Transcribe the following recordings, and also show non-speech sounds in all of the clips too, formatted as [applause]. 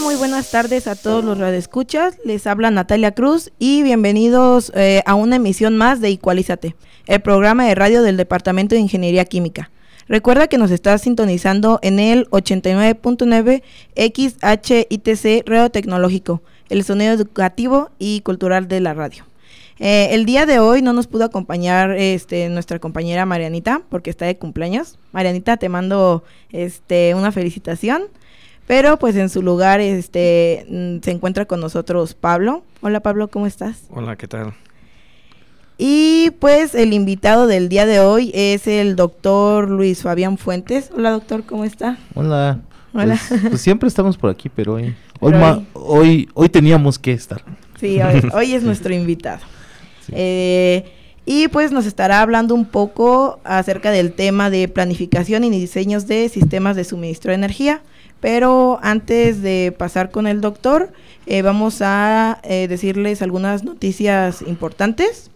Muy buenas tardes a todos los radioescuchas. Les habla Natalia Cruz y bienvenidos eh, a una emisión más de Igualízate, el programa de radio del Departamento de Ingeniería Química. Recuerda que nos está sintonizando en el 89.9 XHITC Radio Tecnológico, el sonido educativo y cultural de la radio. Eh, el día de hoy no nos pudo acompañar este, nuestra compañera Marianita porque está de cumpleaños. Marianita, te mando este, una felicitación. Pero pues en su lugar este, mm, se encuentra con nosotros Pablo. Hola Pablo, ¿cómo estás? Hola, ¿qué tal? Y pues el invitado del día de hoy es el doctor Luis Fabián Fuentes. Hola doctor, ¿cómo está? Hola. Hola. Pues, pues siempre estamos por aquí, pero hoy, [laughs] hoy, hoy, teníamos que estar. Sí, hoy, [laughs] es nuestro invitado. Eh, y pues nos estará hablando un poco acerca del tema de planificación y diseños de sistemas de suministro de energía. Pero antes de pasar con el doctor, eh, vamos a eh, decirles algunas noticias importantes.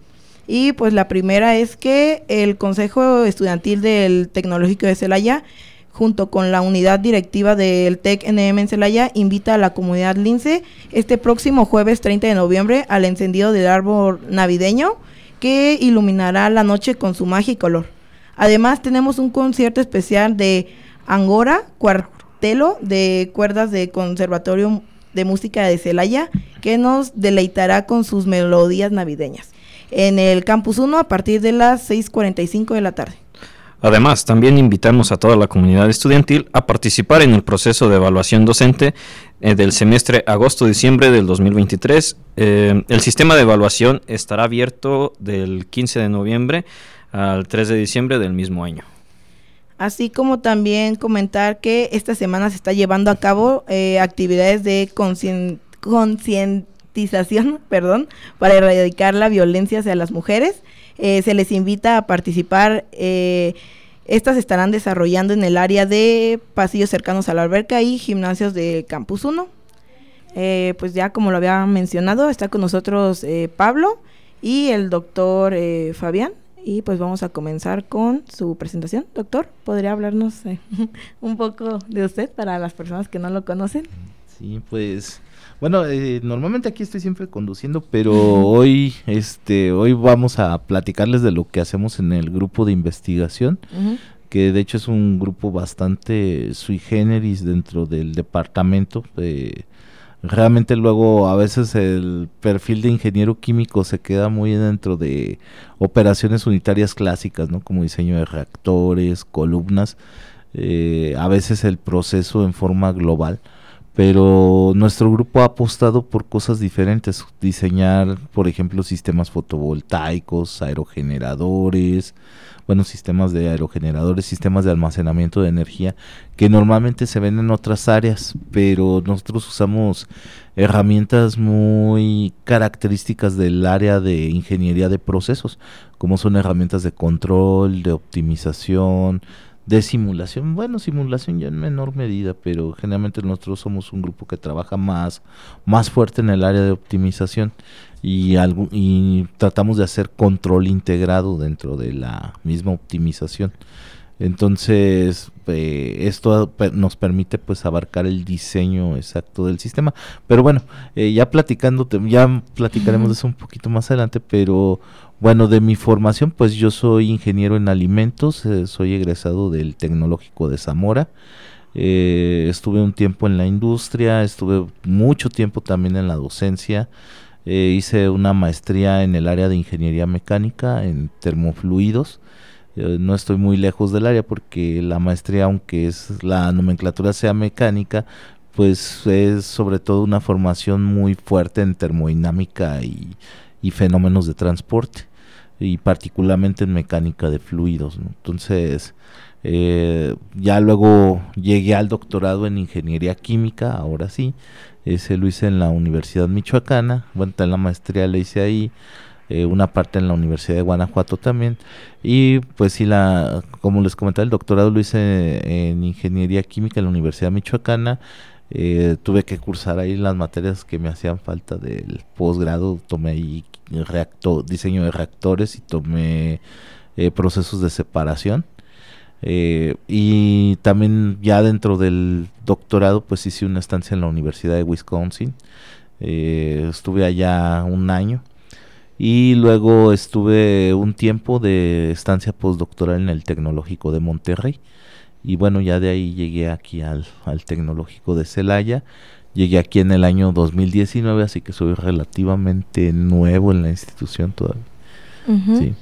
Y pues la primera es que el Consejo Estudiantil del Tecnológico de Celaya, junto con la unidad directiva del TEC NM en Celaya, invita a la comunidad Lince este próximo jueves 30 de noviembre al encendido del árbol navideño que iluminará la noche con su magia y color. Además tenemos un concierto especial de Angora, cuarto telo de cuerdas de Conservatorio de Música de Celaya que nos deleitará con sus melodías navideñas en el Campus 1 a partir de las 6.45 de la tarde. Además, también invitamos a toda la comunidad estudiantil a participar en el proceso de evaluación docente eh, del semestre agosto-diciembre del 2023. Eh, el sistema de evaluación estará abierto del 15 de noviembre al 3 de diciembre del mismo año. Así como también comentar que esta semana se está llevando a cabo eh, actividades de concientización, [laughs] perdón, para erradicar la violencia hacia las mujeres. Eh, se les invita a participar. Eh, estas estarán desarrollando en el área de pasillos cercanos a la alberca y gimnasios de Campus 1. pues ya como lo había mencionado, está con nosotros Pablo y el doctor Fabián. Y pues vamos a comenzar con su presentación. Doctor, ¿podría hablarnos eh, [laughs] un poco de usted para las personas que no lo conocen? Sí, pues bueno, eh, normalmente aquí estoy siempre conduciendo, pero [laughs] hoy, este, hoy vamos a platicarles de lo que hacemos en el grupo de investigación, que de hecho es un grupo bastante sui generis dentro del departamento. de realmente luego a veces el perfil de ingeniero químico se queda muy dentro de operaciones unitarias clásicas, ¿no? Como diseño de reactores, columnas, eh, a veces el proceso en forma global. Pero nuestro grupo ha apostado por cosas diferentes, diseñar, por ejemplo, sistemas fotovoltaicos, aerogeneradores, buenos sistemas de aerogeneradores, sistemas de almacenamiento de energía que normalmente se ven en otras áreas, pero nosotros usamos herramientas muy características del área de ingeniería de procesos, como son herramientas de control, de optimización, de simulación, bueno, simulación ya en menor medida, pero generalmente nosotros somos un grupo que trabaja más, más fuerte en el área de optimización y, y tratamos de hacer control integrado dentro de la misma optimización. Entonces, eh, esto nos permite pues abarcar el diseño exacto del sistema. Pero bueno, eh, ya platicando, ya platicaremos de eso un poquito más adelante, pero bueno, de mi formación, pues yo soy ingeniero en alimentos, eh, soy egresado del Tecnológico de Zamora. estuve un tiempo en la industria, estuve mucho tiempo también en la docencia. Eh, hice una maestría en el área de ingeniería mecánica, en termofluidos. No estoy muy lejos del área porque la maestría, aunque es la nomenclatura sea mecánica, pues es sobre todo una formación muy fuerte en termodinámica y, fenómenos de transporte. y particularmente en mecánica de fluidos. Entonces, eh, ya luego llegué al doctorado en ingeniería química, ahora sí, ese lo hice en la Universidad Michoacana, bueno, en la maestría la hice ahí, eh, una parte en la Universidad de Guanajuato también, y pues sí, la, como les comentaba, el doctorado lo hice en ingeniería química en la Universidad Michoacana, eh, tuve que cursar ahí las materias que me hacían falta del posgrado, tomé ahí reactor, diseño de reactores y tomé procesos de separación. Eh, y también ya dentro del doctorado pues hice una estancia en la Universidad de Wisconsin. Eh, estuve allá un año y luego estuve un tiempo de estancia postdoctoral en el Tecnológico de Monterrey. Y bueno, ya de ahí llegué aquí al, al Tecnológico de Celaya. Llegué aquí en el año 2019, así que soy relativamente nuevo en la institución todavía. sí.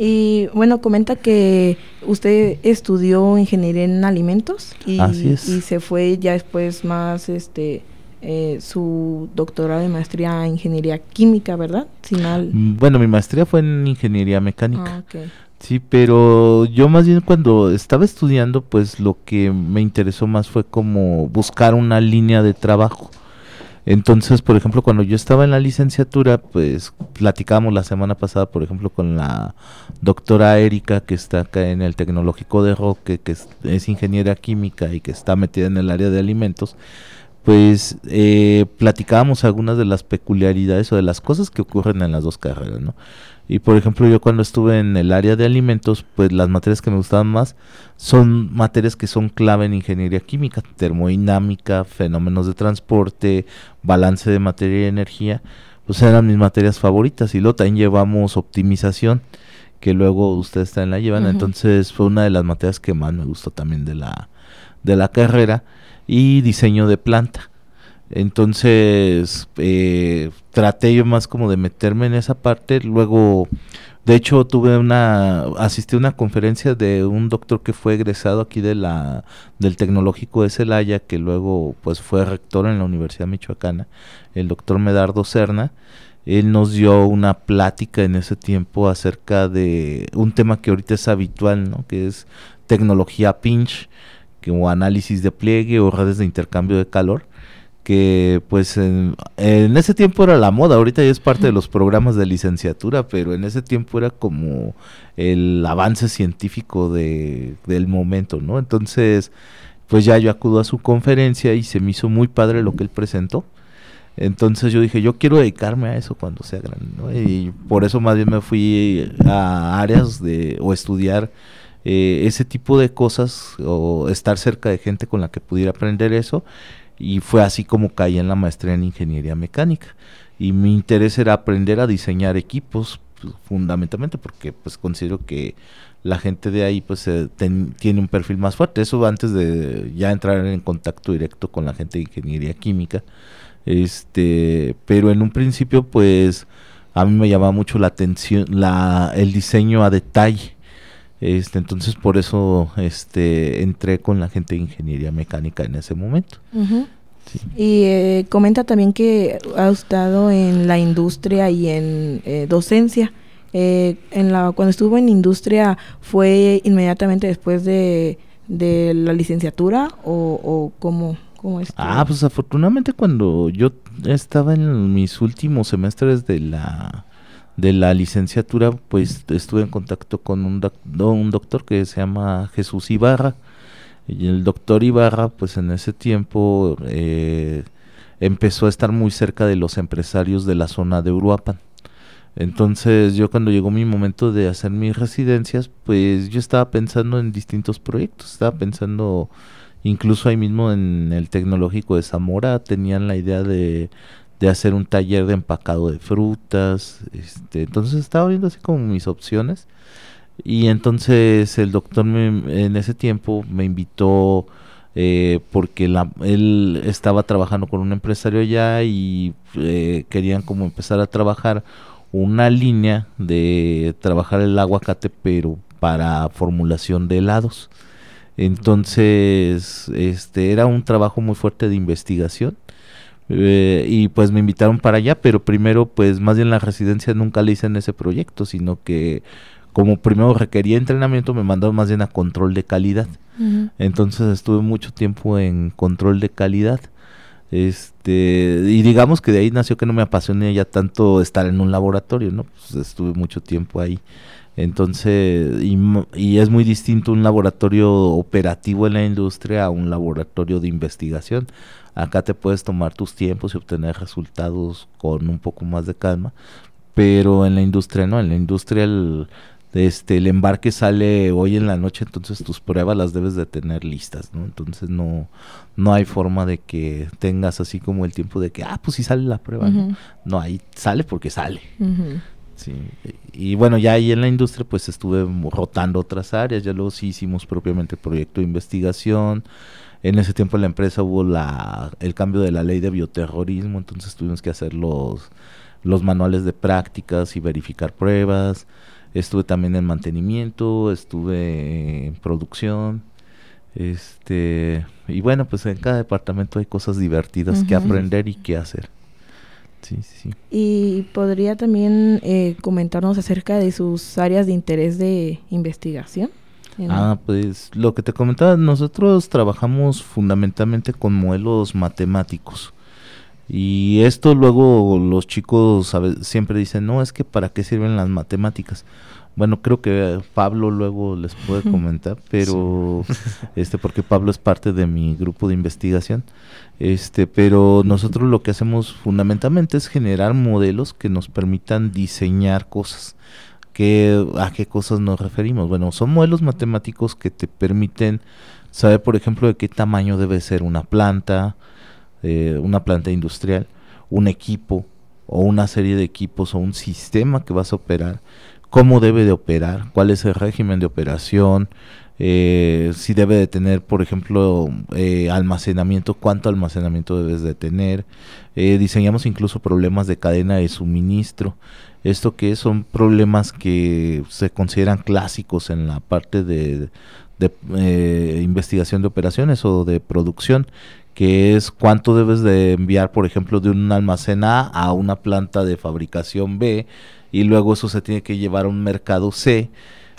Y bueno, comenta que usted estudió ingeniería en alimentos y, y se fue ya después más este eh, su doctorado de maestría en ingeniería química, ¿verdad? Mm, bueno, mi maestría fue en ingeniería mecánica. Ah, sí, pero yo más bien cuando estaba estudiando, pues lo que me interesó más fue como buscar una línea de trabajo. Entonces, por ejemplo, cuando yo estaba en la licenciatura, pues platicamos la semana pasada, por ejemplo, con la doctora Erika, que está acá en el Tecnológico de Roque, que es, ingeniera química y que está metida en el área de alimentos, pues eh, platicábamos algunas de las peculiaridades o de las cosas que ocurren en las dos carreras, ¿no? Y por ejemplo, yo cuando estuve en el área de alimentos, pues las materias que me gustaban más son materias que son clave en ingeniería química, termodinámica, fenómenos de transporte, balance de materia y energía, pues eran mis materias favoritas. Y luego también llevamos optimización, que luego ustedes también la llevan. Entonces fue una de las materias que más me gustó también de la, de la carrera. Y diseño de planta entonces, eh, traté yo más como de meterme en esa parte. Luego, de hecho, tuve una, asistí a una conferencia de un doctor que fue egresado aquí de la, del Tecnológico de Celaya, que luego pues fue rector en la Universidad Michoacana, el doctor Medardo Cerna. Él nos dio una plática en ese tiempo acerca de un tema que ahorita es habitual, ¿no? Que es tecnología pinch, que, o análisis de pliegue o redes de intercambio de calor que pues en, ese tiempo era la moda, ahorita ya es parte de los programas de licenciatura, pero en ese tiempo era como el avance científico de, del momento, ¿no? Entonces, pues ya yo acudo a su conferencia y se me hizo muy padre lo que él presentó. Entonces yo dije, yo quiero dedicarme a eso cuando sea grande, ¿no? Y por eso más bien me fui a áreas de, o estudiar eh, ese tipo de cosas, o estar cerca de gente con la que pudiera aprender eso. Y fue así como caí en la maestría en ingeniería mecánica. Y mi interés era aprender a diseñar equipos pues, fundamentalmente porque pues considero que la gente de ahí pues tiene un perfil más fuerte. Eso antes de ya entrar en contacto directo con la gente de ingeniería química. Este pero en un principio pues a mí me llamaba mucho la atención la el diseño a detalle este, entonces por eso este, entré con la gente de ingeniería mecánica en ese momento. Y eh, comenta también que ha estado en la industria y en eh, docencia. Eh, en la, cuando estuvo en industria, ¿fue inmediatamente después de, de la licenciatura o, o cómo, cómo Ah, pues afortunadamente cuando yo estaba en mis últimos semestres de la de la licenciatura, pues estuve en contacto con un, doctor que se llama Jesús Ibarra. Y el doctor Ibarra, pues en ese tiempo eh, empezó a estar muy cerca de los empresarios de la zona de Uruapan. Entonces yo cuando llegó mi momento de hacer mis residencias, pues yo estaba pensando en distintos proyectos, estaba pensando incluso ahí mismo en el tecnológico de Zamora, tenían la idea de de hacer un taller de empacado de frutas. Este, entonces estaba viendo así como mis opciones. Y entonces el doctor en ese tiempo me invitó eh, porque la, él estaba trabajando con un empresario allá y eh, querían como empezar a trabajar una línea de trabajar el aguacate pero para formulación de helados. Entonces, este era un trabajo muy fuerte de investigación Eh, y pues me invitaron para allá, pero primero pues más bien la residencia nunca le hice en ese proyecto, sino que como primero requería entrenamiento me mandaron más bien a control de calidad. Entonces estuve mucho tiempo en control de calidad. Este, y digamos que de ahí nació que no me apasioné ya tanto estar en un laboratorio, ¿no? Pues estuve mucho tiempo ahí. Entonces, y, y, es muy distinto un laboratorio operativo en la industria a un laboratorio de investigación. Acá te puedes tomar tus tiempos y obtener resultados con un poco más de calma, pero en la industria no, en la industria el, este, el embarque sale hoy en la noche, entonces tus pruebas las debes de tener listas, ¿no? Entonces no, no hay forma de que tengas así como el tiempo de que, ah, pues sí sale la prueba, ¿no? No, ahí sale porque sale. Sí. Y bueno, ya ahí en la industria pues estuve rotando otras áreas, ya luego sí hicimos propiamente el proyecto de investigación. En ese tiempo en la empresa hubo la, el cambio de la ley de bioterrorismo, entonces tuvimos que hacer los, los manuales de prácticas y verificar pruebas. Estuve también en mantenimiento, estuve en producción. Este, y bueno, pues en cada departamento hay cosas divertidas que aprender y que hacer. Sí, sí. Y podría también eh, comentarnos acerca de sus áreas de interés de investigación. Ah, pues lo que te comentaba, nosotros trabajamos fundamentalmente con modelos matemáticos. Y esto luego los chicos siempre dicen, no, es que para qué sirven las matemáticas. Bueno, creo que Pablo luego les puede [laughs] comentar, pero este porque Pablo es parte de mi grupo de investigación. Este, pero nosotros lo que hacemos fundamentalmente es generar modelos que nos permitan diseñar cosas. ¿Qué, ¿A qué cosas nos referimos? Bueno, son modelos matemáticos que te permiten saber, por ejemplo, de qué tamaño debe ser una planta, eh, una planta industrial, un equipo o una serie de equipos o un sistema que vas a operar, cómo debe de operar, cuál es el régimen de operación, eh, si debe de tener, por ejemplo, eh, almacenamiento, cuánto almacenamiento debes de tener. Eh, diseñamos incluso problemas de cadena de suministro. Esto que son problemas que se consideran clásicos en la parte de, de investigación de operaciones o de producción, que es cuánto debes de enviar, por ejemplo, de un almacén A a una planta de fabricación B y luego eso se tiene que llevar a un mercado C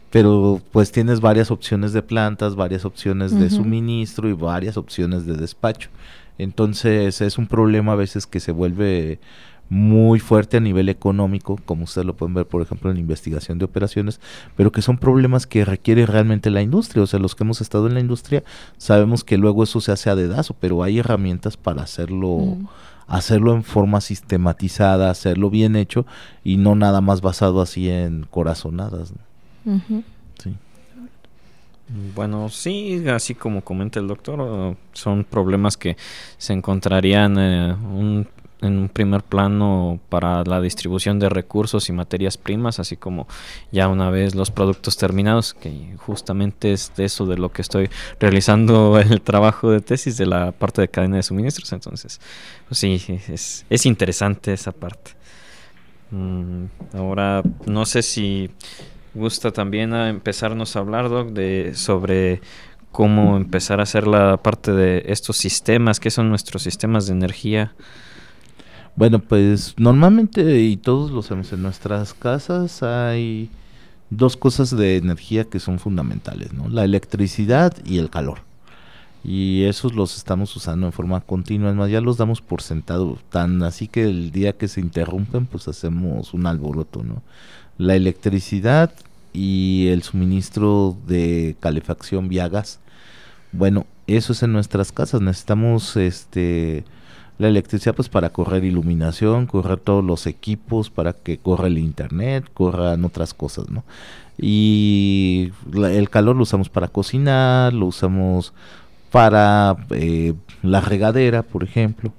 pero pues tienes varias opciones de plantas, varias opciones de suministro y varias opciones de despacho. Entonces es un problema a veces que se vuelve muy fuerte a nivel económico, como ustedes lo pueden ver, por ejemplo, en la investigación de operaciones, pero que son problemas que requiere realmente la industria. O sea, los que hemos estado en la industria sabemos que luego eso se hace a dedazo, pero hay herramientas para hacerlo. Hacerlo en forma sistematizada, hacerlo bien hecho y no nada más basado así en corazonadas. Bueno, sí, así como comenta el doctor, son problemas que se encontrarían eh, en un primer plano para la distribución de recursos y materias primas, así como ya una vez los productos terminados, que justamente es de eso de lo que estoy realizando [laughs] el trabajo de tesis de la parte de cadena de suministros. Entonces, pues sí, es, es interesante esa parte. Mm, ahora, no sé si gusta también a empezarnos a hablar, Doc, de, sobre cómo empezar a hacer la parte de estos sistemas, qué son nuestros sistemas de energía. Bueno, pues normalmente y todos lo sabemos en nuestras casas hay dos cosas de energía que son fundamentales, ¿no? La electricidad y el calor. Y esos los estamos usando en forma continua, más, ya los damos por sentado, tan así que el día que se interrumpen, pues hacemos un alboroto, ¿no? La electricidad y el suministro de calefacción vía gas. Bueno, eso es en nuestras casas. Necesitamos este la electricidad pues para correr iluminación, correr todos los equipos, para que corra el internet, corran otras cosas, ¿no? Y el calor lo usamos para cocinar, lo usamos para eh, la regadera, por ejemplo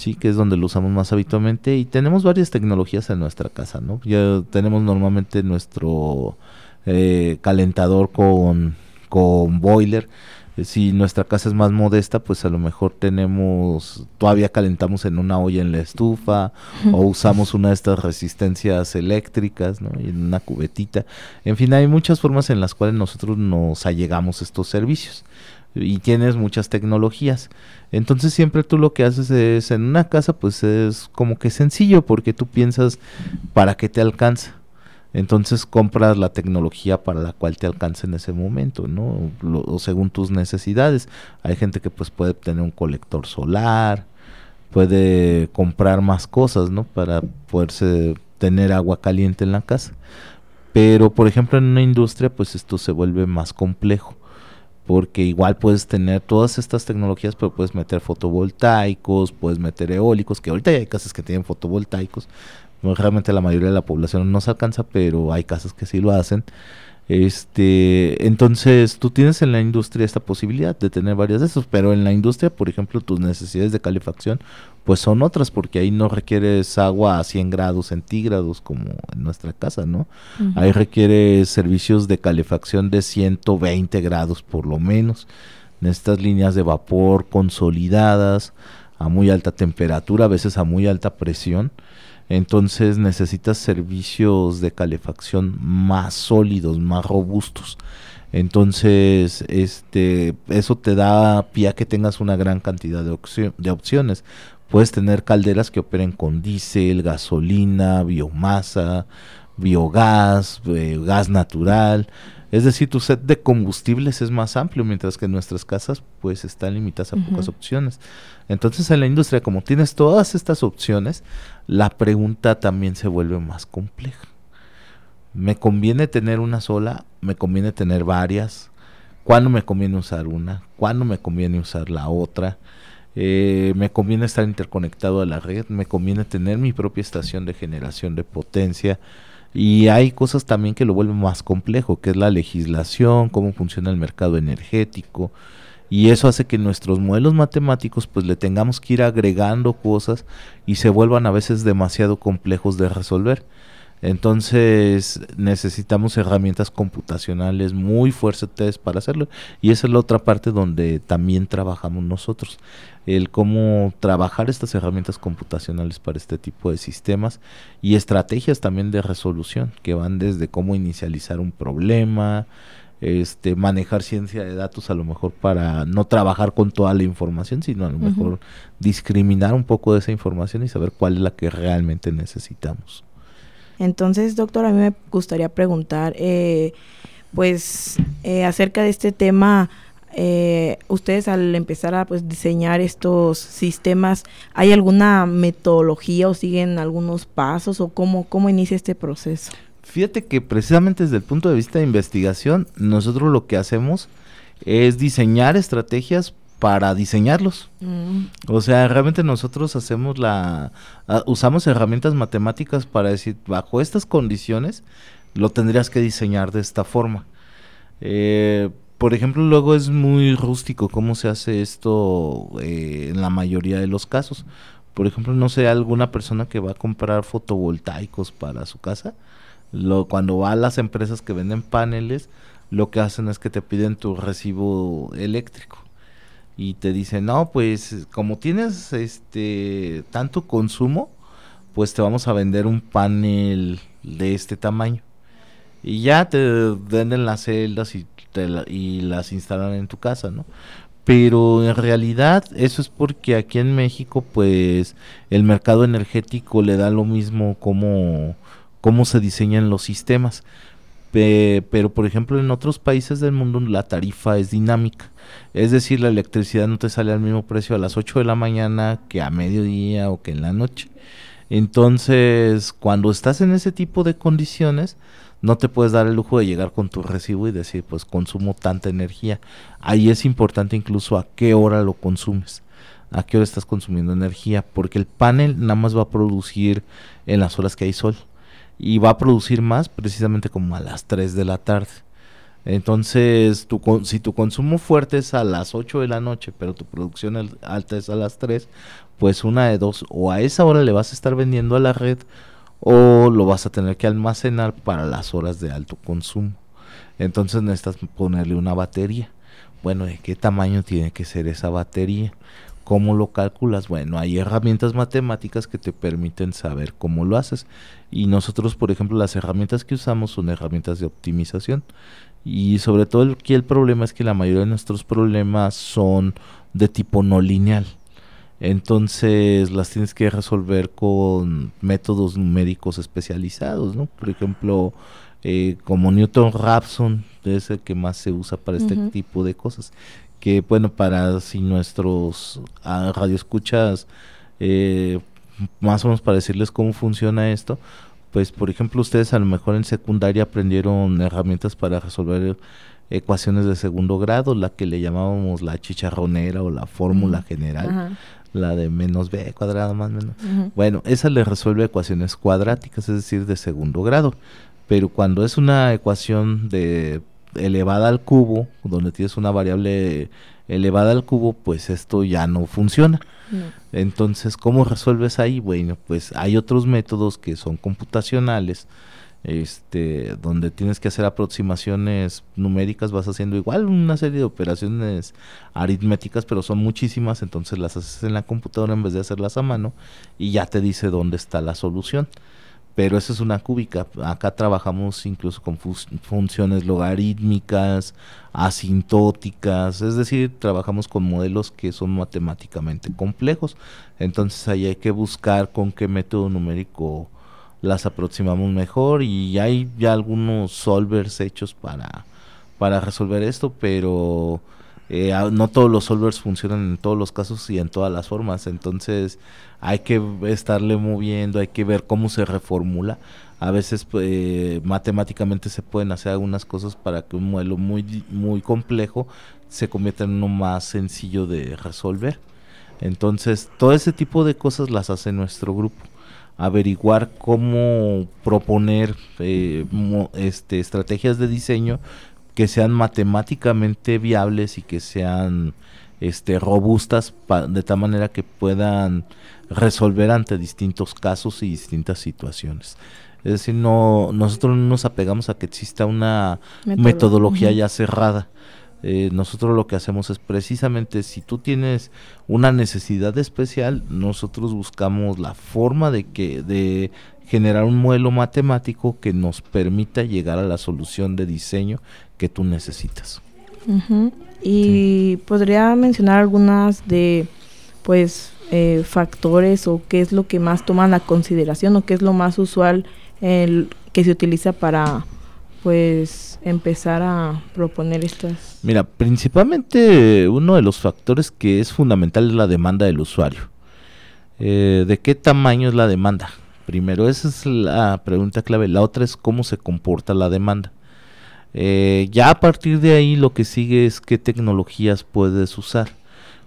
sí, que es donde lo usamos más habitualmente y tenemos varias tecnologías en nuestra casa, ¿no? Ya tenemos normalmente nuestro eh, calentador con, con boiler. Eh, si nuestra casa es más modesta, pues a lo mejor tenemos, todavía calentamos en una olla en la estufa o usamos una de estas resistencias eléctricas, ¿no? En una cubetita. En fin, hay muchas formas en las cuales nosotros nos allegamos estos servicios. y tienes muchas tecnologías. Entonces siempre tú lo que haces es en una casa pues es como que sencillo porque tú piensas para qué te alcanza. Entonces compras la tecnología para la cual te alcanza en ese momento, ¿no? o según tus necesidades. Hay gente que pues puede tener un colector solar, puede comprar más cosas, ¿no? Para poderse tener agua caliente en la casa. Pero por ejemplo en una industria pues esto se vuelve más complejo porque igual puedes tener todas estas tecnologías, pero puedes meter fotovoltaicos, puedes meter eólicos, que ahorita hay casas que tienen fotovoltaicos, realmente la mayoría de la población no se alcanza, pero hay casas que sí lo hacen. Este, entonces tú tienes en la industria esta posibilidad de tener varias de estos, pero en la industria, por ejemplo, tus necesidades de calefacción pues son otras porque ahí no requieres agua a 100 grados centígrados como en nuestra casa, ¿no? Ahí requiere servicios de calefacción de 120 grados por lo menos. En estas líneas de vapor consolidadas a muy alta temperatura, a veces a muy alta presión entonces necesitas servicios de calefacción más sólidos, más robustos. Entonces, este, eso te da pie a que tengas una gran cantidad de, de opciones. Puedes tener calderas que operen con diésel, gasolina, biomasa, biogás, eh, gas natural. Es decir, tu set de combustibles es más amplio, mientras que en nuestras casas pues están limitadas a pocas opciones. Entonces en la industria, como tienes todas estas opciones, la pregunta también se vuelve más compleja. ¿Me conviene tener una sola? ¿Me conviene tener varias? ¿Cuándo me conviene usar una? ¿Cuándo me conviene usar la otra? Eh, me conviene estar interconectado a la red, me conviene tener mi propia estación de generación de potencia, y hay cosas también que lo vuelven más complejo, que es la legislación, cómo funciona el mercado energético. Y eso hace que nuestros modelos matemáticos pues le tengamos que ir agregando cosas y se vuelvan a veces demasiado complejos de resolver. Entonces necesitamos herramientas computacionales muy fuertes para hacerlo. Y esa es la otra parte donde también trabajamos nosotros. El cómo trabajar estas herramientas computacionales para este tipo de sistemas y estrategias también de resolución que van desde cómo inicializar un problema, este, manejar ciencia de datos a lo mejor para no trabajar con toda la información, sino a lo mejor discriminar un poco de esa información y saber cuál es la que realmente necesitamos. Entonces, doctor, a mí me gustaría preguntar, eh, pues, eh, acerca de este tema, eh, ustedes al empezar a pues, diseñar estos sistemas, ¿hay alguna metodología o siguen algunos pasos o cómo, cómo inicia este proceso? Fíjate que precisamente desde el punto de vista de investigación, nosotros lo que hacemos es diseñar estrategias para diseñarlos. Mm. O sea, realmente nosotros hacemos la, ah, usamos herramientas matemáticas para decir, bajo estas condiciones, lo tendrías que diseñar de esta forma. Eh, por ejemplo, luego es muy rústico cómo se hace esto eh, en la mayoría de los casos. Por ejemplo, no sé, alguna persona que va a comprar fotovoltaicos para su casa, lo, cuando va a las empresas que venden paneles, lo que hacen es que te piden tu recibo eléctrico y te dicen, no, pues como tienes este tanto consumo, pues te vamos a vender un panel de este tamaño. Y ya te venden las celdas y, y las instalan en tu casa, ¿no? Pero en realidad eso es porque aquí en México pues el mercado energético le da lo mismo como cómo se diseñan los sistemas pero por ejemplo en otros países del mundo la tarifa es dinámica. Es decir, la electricidad no te sale al mismo precio a las 8 de la mañana que a mediodía o que en la noche. Entonces, cuando estás en ese tipo de condiciones, no te puedes dar el lujo de llegar con tu recibo y decir, pues consumo tanta energía. Ahí es importante incluso a qué hora lo consumes, a qué hora estás consumiendo energía, porque el panel nada más va a producir en las horas que hay sol y va a producir más precisamente como a las 3 de la tarde. Entonces, tu, si tu consumo fuerte es a las 8 de la noche, pero tu producción alta es a las 3, pues una de dos, o a esa hora le vas a estar vendiendo a la red o lo vas a tener que almacenar para las horas de alto consumo. Entonces necesitas ponerle una batería. Bueno, ¿de qué tamaño tiene que ser esa batería? ¿Cómo lo calculas? Bueno, hay herramientas matemáticas que te permiten saber cómo lo haces. Y nosotros, por ejemplo, las herramientas que usamos son herramientas de optimización. Y sobre todo aquí el problema es que la mayoría de nuestros problemas son de tipo no lineal. Entonces las tienes que resolver con métodos numéricos especializados, ¿no? Por ejemplo, eh, como Newton Raphson, es el que más se usa para este tipo de cosas. Que bueno, para si nuestros uh, radioescuchas, eh, más o menos para decirles cómo funciona esto, pues por ejemplo ustedes a lo mejor en secundaria aprendieron herramientas para resolver ecuaciones de segundo grado, la que le llamábamos la chicharronera o la fórmula general. La de menos b cuadrado más menos. Bueno, esa le resuelve ecuaciones cuadráticas, es decir, de segundo grado. Pero cuando es una ecuación de elevada al cubo, donde tienes una variable elevada al cubo, pues esto ya no funciona. Entonces, ¿cómo resuelves ahí? Bueno, pues hay otros métodos que son computacionales, este, donde tienes que hacer aproximaciones numéricas, vas haciendo igual una serie de operaciones aritméticas, pero son muchísimas, entonces las haces en la computadora en vez de hacerlas a mano y ya te dice dónde está la solución pero eso es una cúbica. Acá trabajamos incluso con funciones logarítmicas, asintóticas, es decir, trabajamos con modelos que son matemáticamente complejos. Entonces ahí hay que buscar con qué método numérico las aproximamos mejor y hay ya algunos solvers hechos para, para resolver esto, pero eh, no todos los solvers funcionan en todos los casos y en todas las formas, entonces hay que estarle moviendo, hay que ver cómo se reformula. A veces pues, matemáticamente se pueden hacer algunas cosas para que un modelo muy, muy complejo se convierta en uno más sencillo de resolver. Entonces, todo ese tipo de cosas las hace nuestro grupo averiguar cómo proponer eh, este, estrategias de diseño que sean matemáticamente viables y que sean este, robustas de tal manera que puedan resolver ante distintos casos y distintas situaciones. Es decir, no nosotros no nos apegamos a que exista una metodología ya cerrada. Eh, nosotros lo que hacemos es precisamente si tú tienes una necesidad especial, nosotros buscamos la forma de que de generar un modelo matemático que nos permita llegar a la solución de diseño que tú necesitas. Y podría mencionar algunas de, pues, eh, factores o qué es lo que más toman a consideración o qué es lo más usual el, que se utiliza para, pues, empezar a proponer estas. Mira, principalmente uno de los factores que es fundamental es la demanda del usuario. Eh, ¿De qué tamaño es la demanda? Primero, esa es la pregunta clave. La otra es cómo se comporta la demanda. Eh, ya a partir de ahí lo que sigue es qué tecnologías puedes usar.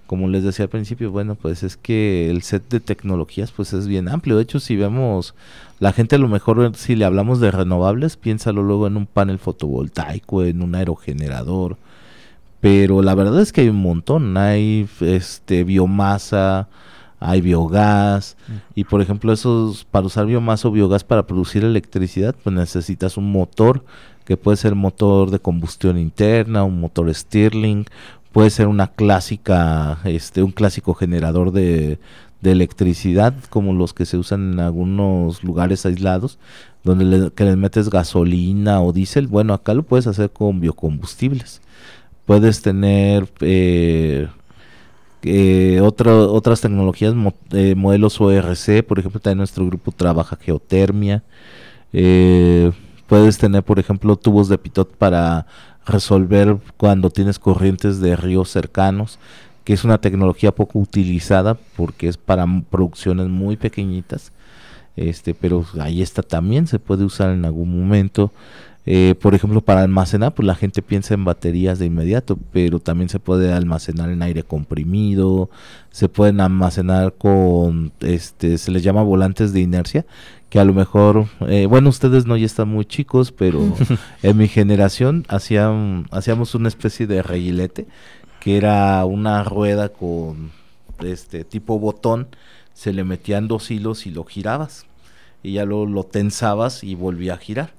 Como les decía al principio, bueno, pues es que el set de tecnologías pues es bien amplio. De hecho, si vemos, la gente a lo mejor si le hablamos de renovables, piénsalo luego en un panel fotovoltaico, en un aerogenerador. Pero la verdad es que hay un montón. Hay este biomasa, hay biogás y por ejemplo esos para usar biomasa o biogás para producir electricidad pues necesitas un motor que puede ser motor de combustión interna, un motor Stirling, puede ser una clásica, este, un clásico generador de, electricidad, como los que se usan en algunos lugares aislados, donde le, que les metes gasolina o diésel. Bueno, acá lo puedes hacer con biocombustibles. Puedes tener eh, eh, otras tecnologías, eh, modelos ORC, por ejemplo, también nuestro grupo trabaja geotermia. Eh, Puedes tener, por ejemplo, tubos de pitot para resolver cuando tienes corrientes de ríos cercanos, que es una tecnología poco utilizada porque es para producciones muy pequeñitas. Este, pero ahí está también, se puede usar en algún momento. Eh, por ejemplo, para almacenar, pues la gente piensa en baterías de inmediato, pero también se puede almacenar en aire comprimido, se pueden almacenar con, este, se les llama volantes de inercia, que a lo mejor, eh, bueno, ustedes no ya están muy chicos, pero [laughs] en mi generación hacían, hacíamos una especie de reguilete, que era una rueda con este tipo botón, se le metían dos hilos y lo girabas, y ya lo, lo tensabas y volvía a girar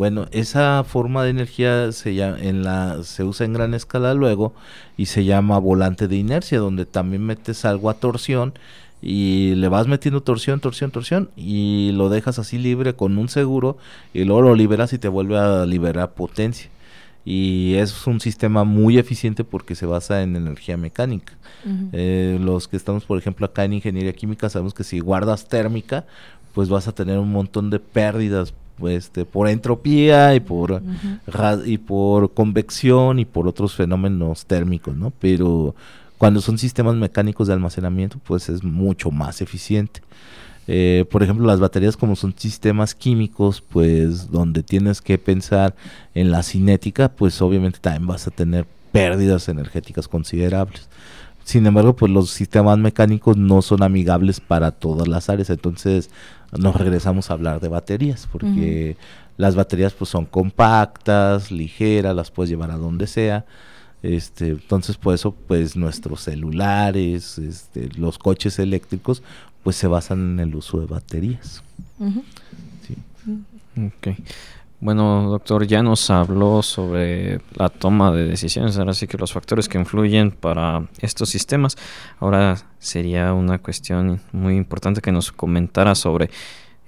bueno, esa forma de energía se, en la, se usa en gran escala luego y se llama volante de inercia, donde también metes algo a torsión y le vas metiendo torsión, torsión, torsión y lo dejas así libre con un seguro y luego lo liberas y te vuelve a liberar potencia. y es un sistema muy eficiente porque se basa en energía mecánica. Eh, los que estamos, por ejemplo, acá en ingeniería química, sabemos que si guardas térmica, pues vas a tener un montón de pérdidas este, por entropía y por, y por convección y por otros fenómenos térmicos, ¿no? Pero cuando son sistemas mecánicos de almacenamiento, pues es mucho más eficiente. Eh, por ejemplo, las baterías como son sistemas químicos, pues donde tienes que pensar en la cinética, pues obviamente también vas a tener pérdidas energéticas considerables. Sin embargo, pues los sistemas mecánicos no son amigables para todas las áreas, entonces nos regresamos a hablar de baterías, porque las baterías pues son compactas, ligeras, las puedes llevar a donde sea. Este, entonces por eso pues nuestros celulares, este, los coches eléctricos pues se basan en el uso de baterías. Bueno, doctor, ya nos habló sobre la toma de decisiones, ahora sí que los factores que influyen para estos sistemas. Ahora sería una cuestión muy importante que nos comentara sobre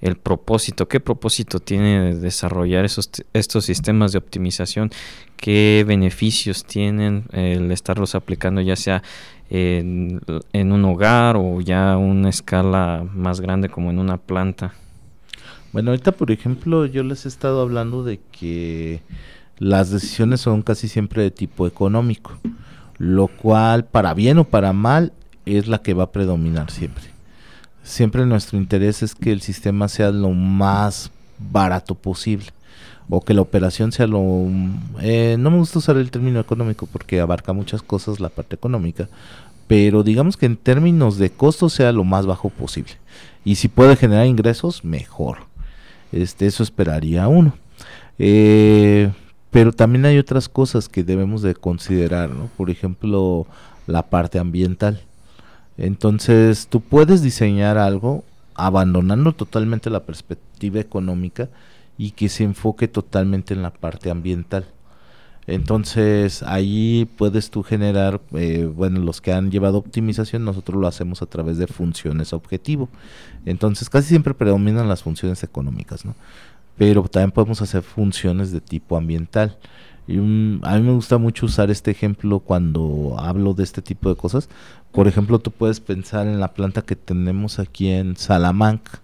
el propósito, qué propósito tiene desarrollar esos, estos sistemas de optimización, qué beneficios tienen el estarlos aplicando ya sea en, un hogar o ya una escala más grande como en una planta. Bueno, ahorita por ejemplo yo les he estado hablando de que las decisiones son casi siempre de tipo económico, lo cual para bien o para mal es la que va a predominar siempre siempre nuestro interés es que el sistema sea lo más barato posible o que la operación sea lo... Eh, no me gusta usar el término económico porque abarca muchas cosas la parte económica, pero digamos que en términos de costo sea lo más bajo posible. Y si puede generar ingresos, mejor. Este, eso esperaría uno. Eh, pero también hay otras cosas que debemos de considerar, ¿no? Por ejemplo, la parte ambiental. Entonces, tú puedes diseñar algo abandonando totalmente la perspectiva económica y que se enfoque totalmente en la parte ambiental. Entonces ahí puedes tú generar, eh, bueno, los que han llevado optimización, nosotros lo hacemos a través de funciones objetivo. Entonces casi siempre predominan las funciones económicas, ¿no? Pero también podemos hacer funciones de tipo ambiental. Y a mí me gusta mucho usar este ejemplo cuando hablo de este tipo de cosas. Por ejemplo, tú puedes pensar en la planta que tenemos aquí en Salamanca.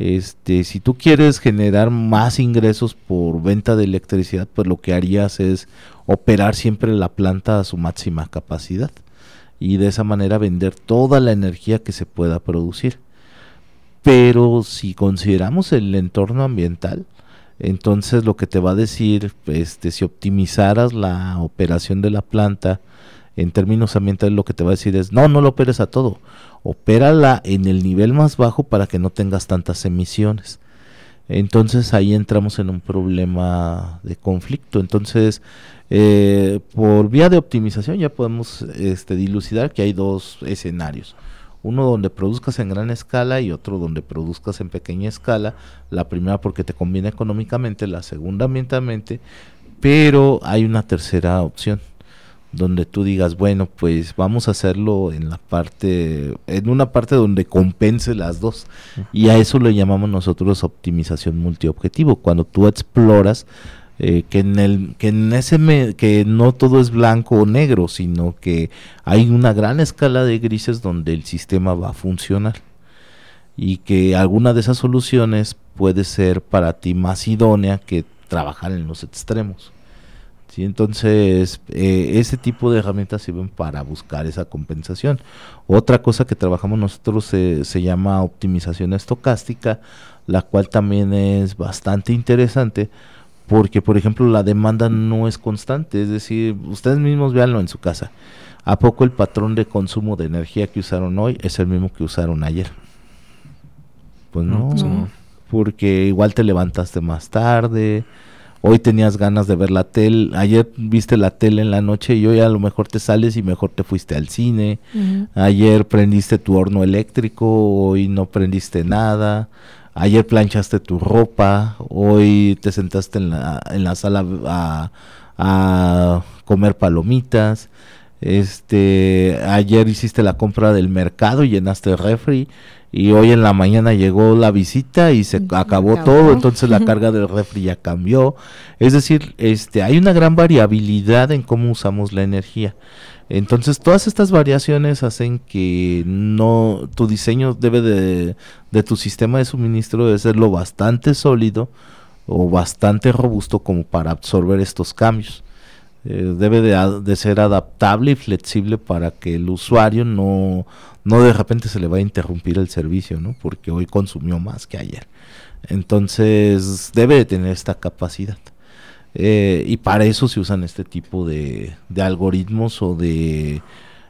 Este, si tú quieres generar más ingresos por venta de electricidad, pues lo que harías es operar siempre la planta a su máxima capacidad y de esa manera vender toda la energía que se pueda producir. Pero si consideramos el entorno ambiental, entonces lo que te va a decir, este, si optimizaras la operación de la planta en términos ambientales, lo que te va a decir es, no, no lo operes a todo, opérala en el nivel más bajo para que no tengas tantas emisiones. Entonces ahí entramos en un problema de conflicto. Entonces, eh, por vía de optimización ya podemos este, dilucidar que hay dos escenarios uno donde produzcas en gran escala y otro donde produzcas en pequeña escala. La primera porque te conviene económicamente, la segunda ambientalmente, pero hay una tercera opción donde tú digas, bueno, pues vamos a hacerlo en la parte, en una parte donde compense las dos. Y a eso le llamamos nosotros optimización multiobjetivo, cuando tú exploras eh, que en el que en ese que no todo es blanco o negro sino que hay una gran escala de grises donde el sistema va a funcionar. Y que alguna de esas soluciones puede ser para ti más idónea que trabajar en los extremos ¿sí? entonces eh, ese tipo de herramientas sirven para buscar esa compensación otra cosa que trabajamos nosotros se llama optimización estocástica la cual también es bastante interesante porque por ejemplo la demanda no es constante, es decir, ustedes mismos véanlo en su casa. ¿A poco el patrón de consumo de energía que usaron hoy es el mismo que usaron ayer? Pues no, pues porque igual te levantaste más tarde, hoy tenías ganas de ver la tele, ayer viste la tele en la noche y hoy a lo mejor te sales y mejor te fuiste al cine, ayer prendiste tu horno eléctrico, hoy no prendiste nada, ayer planchaste tu ropa, hoy te sentaste en la, en la sala a, a, comer palomitas, este, ayer hiciste la compra del mercado y llenaste el refri y hoy en la mañana llegó la visita y se acabó, todo, entonces la carga del refri ya cambió. Es decir, este hay una gran variabilidad en cómo usamos la energía. Entonces todas estas variaciones hacen que no tu diseño debe de, de tu sistema de suministro debe ser lo bastante sólido o bastante robusto como para absorber estos cambios. Eh, debe de, ser adaptable y flexible para que el usuario no, no de repente se le vaya a interrumpir el servicio, ¿no? Porque hoy consumió más que ayer. Entonces debe de tener esta capacidad. Eh, y para eso se usan este tipo de, de algoritmos o de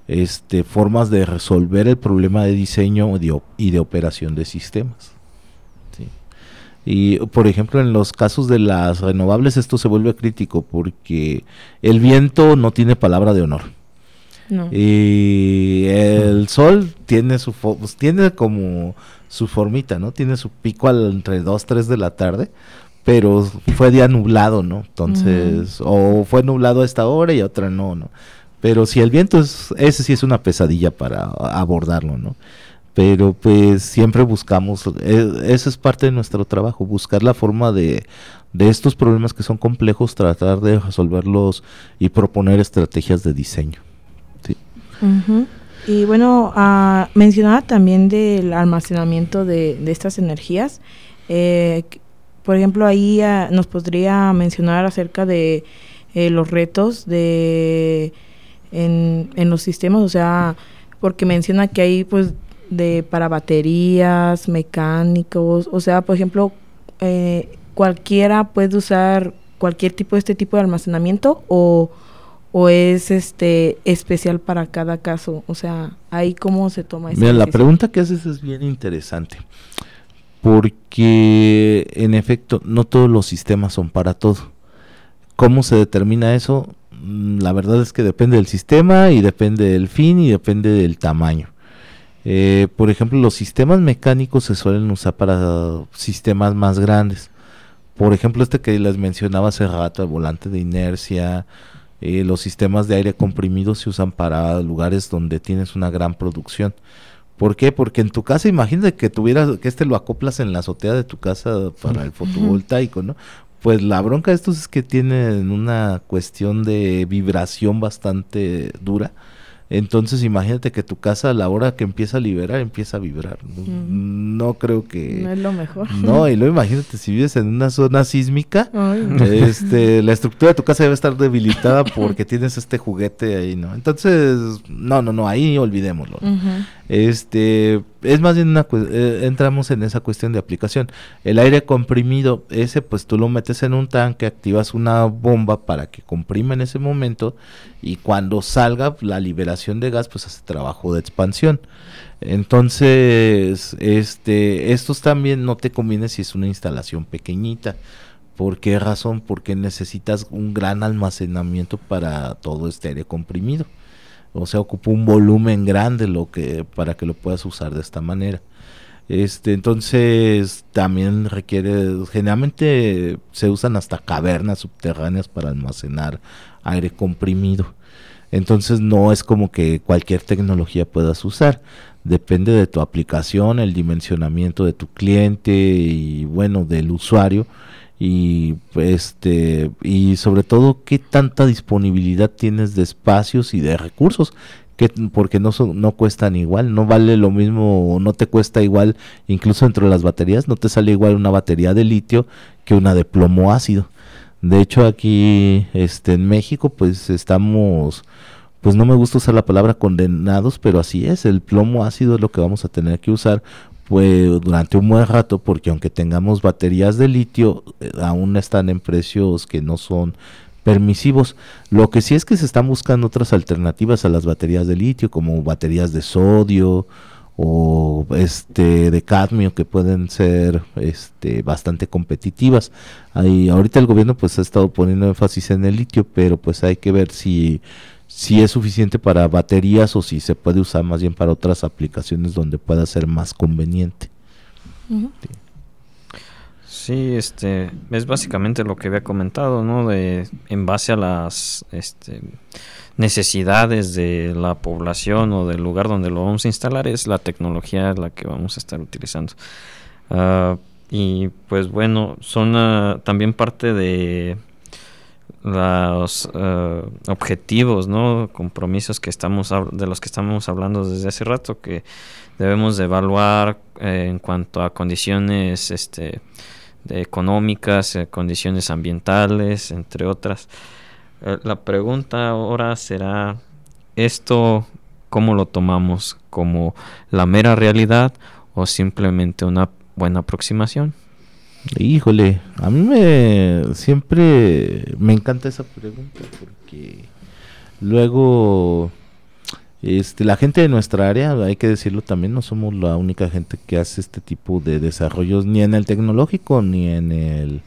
este, formas de resolver el problema de diseño y de operación de sistemas. Y por ejemplo, en los casos de las renovables esto se vuelve crítico porque el viento no tiene palabra de honor. Y el sol tiene su pues, tiene como su formita, ¿no? Tiene su pico al, entre 2, 3 de la tarde, pero fue día nublado, ¿no? Entonces, o fue nublado a esta hora y a otra no, ¿no? Pero si el viento es, ese sí es una pesadilla para abordarlo, ¿no? Pero pues siempre buscamos, e, eso es parte de nuestro trabajo, buscar la forma de, de estos problemas que son complejos, tratar de resolverlos y proponer estrategias de diseño. Sí. Y bueno, uh, mencionaba también del almacenamiento de, estas energías. Eh, por ejemplo, ahí ah, nos podría mencionar acerca de eh, los retos de en, en los sistemas, o sea, porque menciona que hay pues de para baterías, mecánicos, o sea, por ejemplo, eh, cualquiera puede usar cualquier tipo de este tipo de almacenamiento o, o es este especial para cada caso, o sea, ahí cómo se toma Mira, la pregunta que haces es bien interesante. Porque en efecto no todos los sistemas son para todo. ¿Cómo se determina eso? Mm, la verdad es que depende del sistema y depende del fin y depende del tamaño. Eh, por ejemplo, los sistemas mecánicos se suelen usar para sistemas más grandes. Por ejemplo, este que les mencionaba hace rato, el volante de inercia, eh, los sistemas de aire comprimido se usan para lugares donde tienes una gran producción. ¿Por qué? Porque en tu casa, imagínate que tuvieras, que este lo acoplas en la azotea de tu casa para el fotovoltaico, ¿no? Pues la bronca de estos es que tienen una cuestión de vibración bastante dura entonces imagínate que tu casa a la hora que empieza a liberar, empieza a vibrar. No, creo que... No es lo mejor. No, y luego imagínate si vives en una zona sísmica, este, la estructura de tu casa debe estar debilitada porque tienes este juguete ahí, ¿no? Entonces, no, no, no, ahí olvidémoslo. Este, es más bien una eh, entramos en esa cuestión de aplicación. El aire comprimido, ese pues tú lo metes en un tanque, activas una bomba para que comprima en ese momento y cuando salga la liberación de gas pues hace trabajo de expansión. Entonces, este, estos también no te conviene si es una instalación pequeñita. ¿Por qué razón? Porque necesitas un gran almacenamiento para todo este aire comprimido o sea, ocupa un volumen grande lo que para que lo puedas usar de esta manera. Este, entonces también requiere, generalmente se usan hasta cavernas subterráneas para almacenar aire comprimido. Entonces no es como que cualquier tecnología puedas usar. Depende de tu aplicación, el dimensionamiento de tu cliente y bueno, del usuario y este y sobre todo qué tanta disponibilidad tienes de espacios y de recursos que porque no no cuestan igual no vale lo mismo no te cuesta igual incluso dentro de las baterías no te sale igual una batería de litio que una de plomo ácido. De hecho aquí este en México pues estamos pues no me gusta usar la palabra condenados, pero así es, el plomo ácido es lo que vamos a tener que usar pues durante un buen rato porque aunque tengamos baterías de litio eh, aún están en precios que no son permisivos. Lo que sí es que se están buscando otras alternativas a las baterías de litio como baterías de sodio o este de cadmio que pueden ser este bastante competitivas. Ahí ahorita el gobierno pues ha estado poniendo énfasis en el litio, pero pues hay que ver si si es suficiente para baterías o si se puede usar más bien para otras aplicaciones donde pueda ser más conveniente. Sí, este, es básicamente lo que había comentado, ¿no? De, en base a las este, necesidades de la población o del lugar donde lo vamos a instalar, es la tecnología la que vamos a estar utilizando. Ah, y pues bueno, son ah, también parte de los uh, objetivos, ¿no? compromisos que estamos de los que estamos hablando desde hace rato que debemos de evaluar eh, en cuanto a condiciones este, económicas, eh, condiciones ambientales, entre otras. La pregunta ahora será esto cómo lo tomamos como la mera realidad o simplemente una buena aproximación. Híjole, a mí me siempre me encanta esa pregunta porque luego este la gente de nuestra área, hay que decirlo también, no somos la única gente que hace este tipo de desarrollos ni en el tecnológico ni en el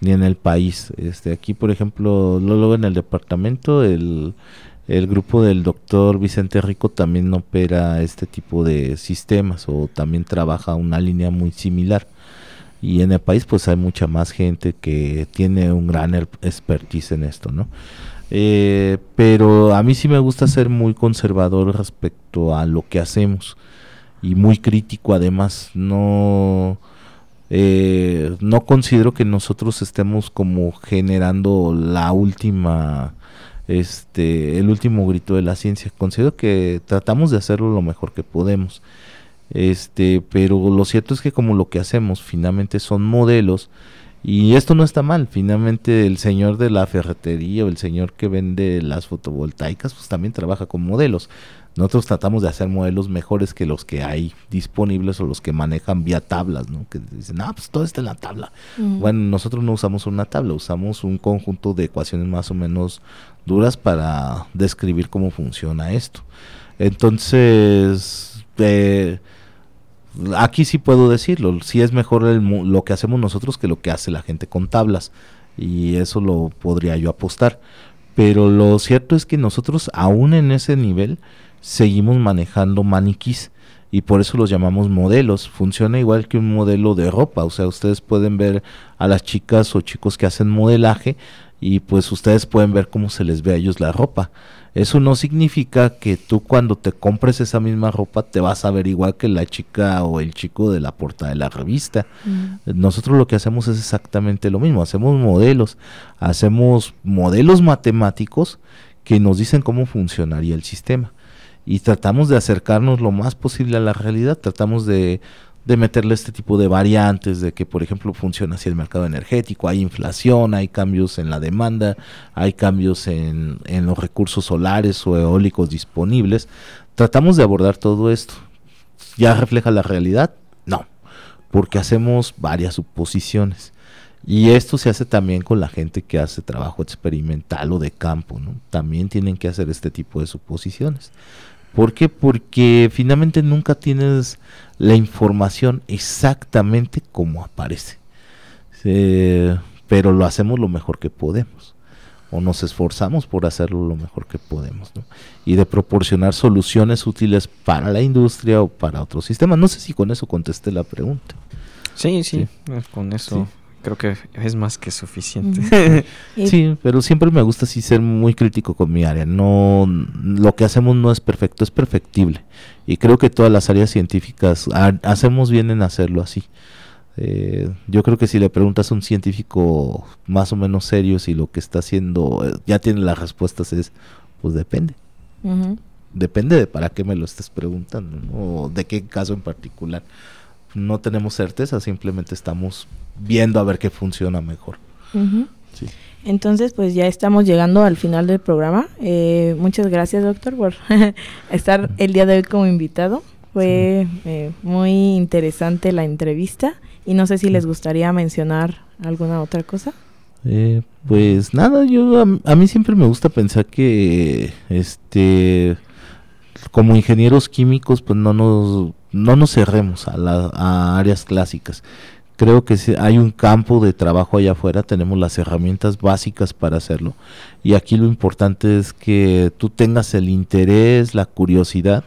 ni en el país. Este aquí, por ejemplo, luego en el departamento el el grupo del doctor Vicente Rico también opera este tipo de sistemas o también trabaja una línea muy similar y en el país pues hay mucha más gente que tiene un gran expertise en esto, ¿no? Eh, pero a mí sí me gusta ser muy conservador respecto a lo que hacemos y muy crítico además, no... Eh, no considero que nosotros estemos como generando la última este el último grito de la ciencia. Considero que tratamos de hacerlo lo mejor que podemos este, pero lo cierto es que como lo que hacemos finalmente son modelos y esto no está mal, finalmente el señor de la ferretería o el señor que vende las fotovoltaicas pues también trabaja con modelos. Nosotros tratamos de hacer modelos mejores que los que hay disponibles o los que manejan vía tablas, ¿no? Que dicen, ah, pues todo está en la tabla. Bueno, nosotros no usamos una tabla, usamos un conjunto de ecuaciones más o menos duras para describir cómo funciona esto. Entonces, eh, aquí sí puedo decirlo, sí es mejor lo que hacemos nosotros que lo que hace la gente con tablas y eso lo podría yo apostar. Pero lo cierto es que nosotros aún en ese nivel seguimos manejando maniquís y por eso los llamamos modelos. Funciona igual que un modelo de ropa, o sea, ustedes pueden ver a las chicas o chicos que hacen modelaje y pues ustedes pueden ver cómo se les ve a ellos la ropa. Eso no significa que tú cuando te compres esa misma ropa te vas a ver igual que la chica o el chico de la portada de la revista. Mm. Nosotros lo que hacemos es exactamente lo mismo, hacemos modelos, hacemos modelos matemáticos que nos dicen cómo funcionaría el sistema y tratamos de acercarnos lo más posible a la realidad, tratamos de de meterle este tipo de variantes, de que por ejemplo funciona así el mercado energético, hay inflación, hay cambios en la demanda, hay cambios en, en los recursos solares o eólicos disponibles. Tratamos de abordar todo esto. ¿Ya refleja la realidad? No, porque hacemos varias suposiciones. Y esto se hace también con la gente que hace trabajo experimental o de campo. También tienen que hacer este tipo de suposiciones. ¿Por qué? Porque finalmente nunca tienes la información exactamente como aparece. pero lo hacemos lo mejor que podemos. O nos esforzamos por hacerlo lo mejor que podemos. Y de proporcionar soluciones útiles para la industria o para otros sistemas. No sé si con eso contesté la pregunta. Sí, sí, con eso creo que es más que suficiente. [laughs] sí, pero siempre me gusta así ser muy crítico con mi área. No, lo que hacemos no es perfecto, es perfectible. Y creo que todas las áreas científicas hacemos bien en hacerlo así. Eh, yo creo que si le preguntas a un científico más o menos serio si lo que está haciendo eh, ya tiene las respuestas es, pues depende. Depende de para qué me lo estés preguntando, o de qué caso en particular no tenemos certeza, simplemente estamos viendo a ver qué funciona mejor. Entonces, pues ya estamos llegando al final del programa. Eh, muchas gracias, doctor, por [laughs] estar el día de hoy como invitado. Fue eh, muy interesante la entrevista y no sé si les gustaría mencionar alguna otra cosa. Eh, pues nada, yo a, mí siempre me gusta pensar que este como ingenieros químicos pues no nos no nos cerremos a, a áreas clásicas creo que si hay un campo de trabajo allá afuera, tenemos las herramientas básicas para hacerlo. Y aquí lo importante es que tú tengas el interés, la curiosidad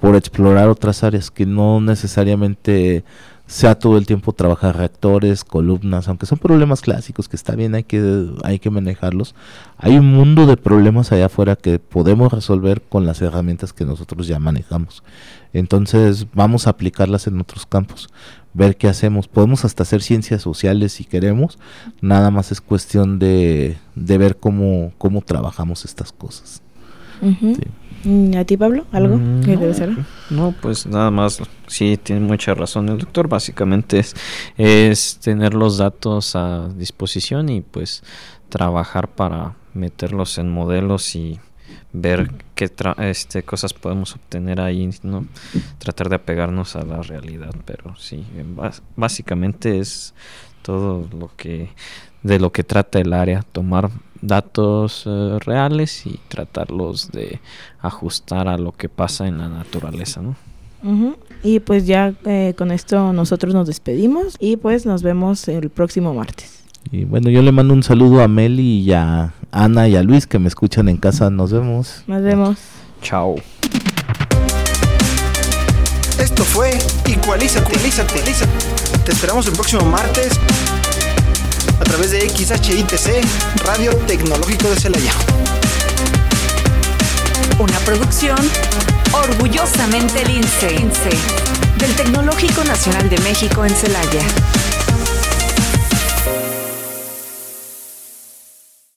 por explorar otras áreas que no necesariamente sea todo el tiempo trabajar reactores, columnas, aunque son problemas clásicos que está bien, hay que, hay que manejarlos. Hay un mundo de problemas allá afuera que podemos resolver con las herramientas que nosotros ya manejamos. Entonces vamos a aplicarlas en otros campos, ver qué hacemos. Podemos hasta hacer ciencias sociales si queremos, nada más es cuestión de, de ver cómo, cómo trabajamos estas cosas. Mm, ¿A ti, Pablo? ¿Algo mm, que ser? No, pues nada más, sí, tiene mucha razón el doctor. Básicamente es, es tener los datos a disposición y pues trabajar para meterlos en modelos y ver qué este, cosas podemos obtener ahí, ¿no? Tratar de apegarnos a la realidad, pero sí, básicamente es todo lo que de lo que trata el área, tomar datos eh, reales y tratarlos de ajustar a lo que pasa en la naturaleza, ¿no? Y pues ya eh, con esto nosotros nos despedimos y pues nos vemos el próximo martes. Y bueno, yo le mando un saludo a Meli y a Ana y a Luis que me escuchan en casa. Nos vemos. Nos vemos. Chao. Esto fue Igualízate, Te esperamos el próximo martes a través de XHITC, Radio Tecnológico de Celaya. Una producción orgullosamente lince del Tecnológico Nacional de México en Celaya.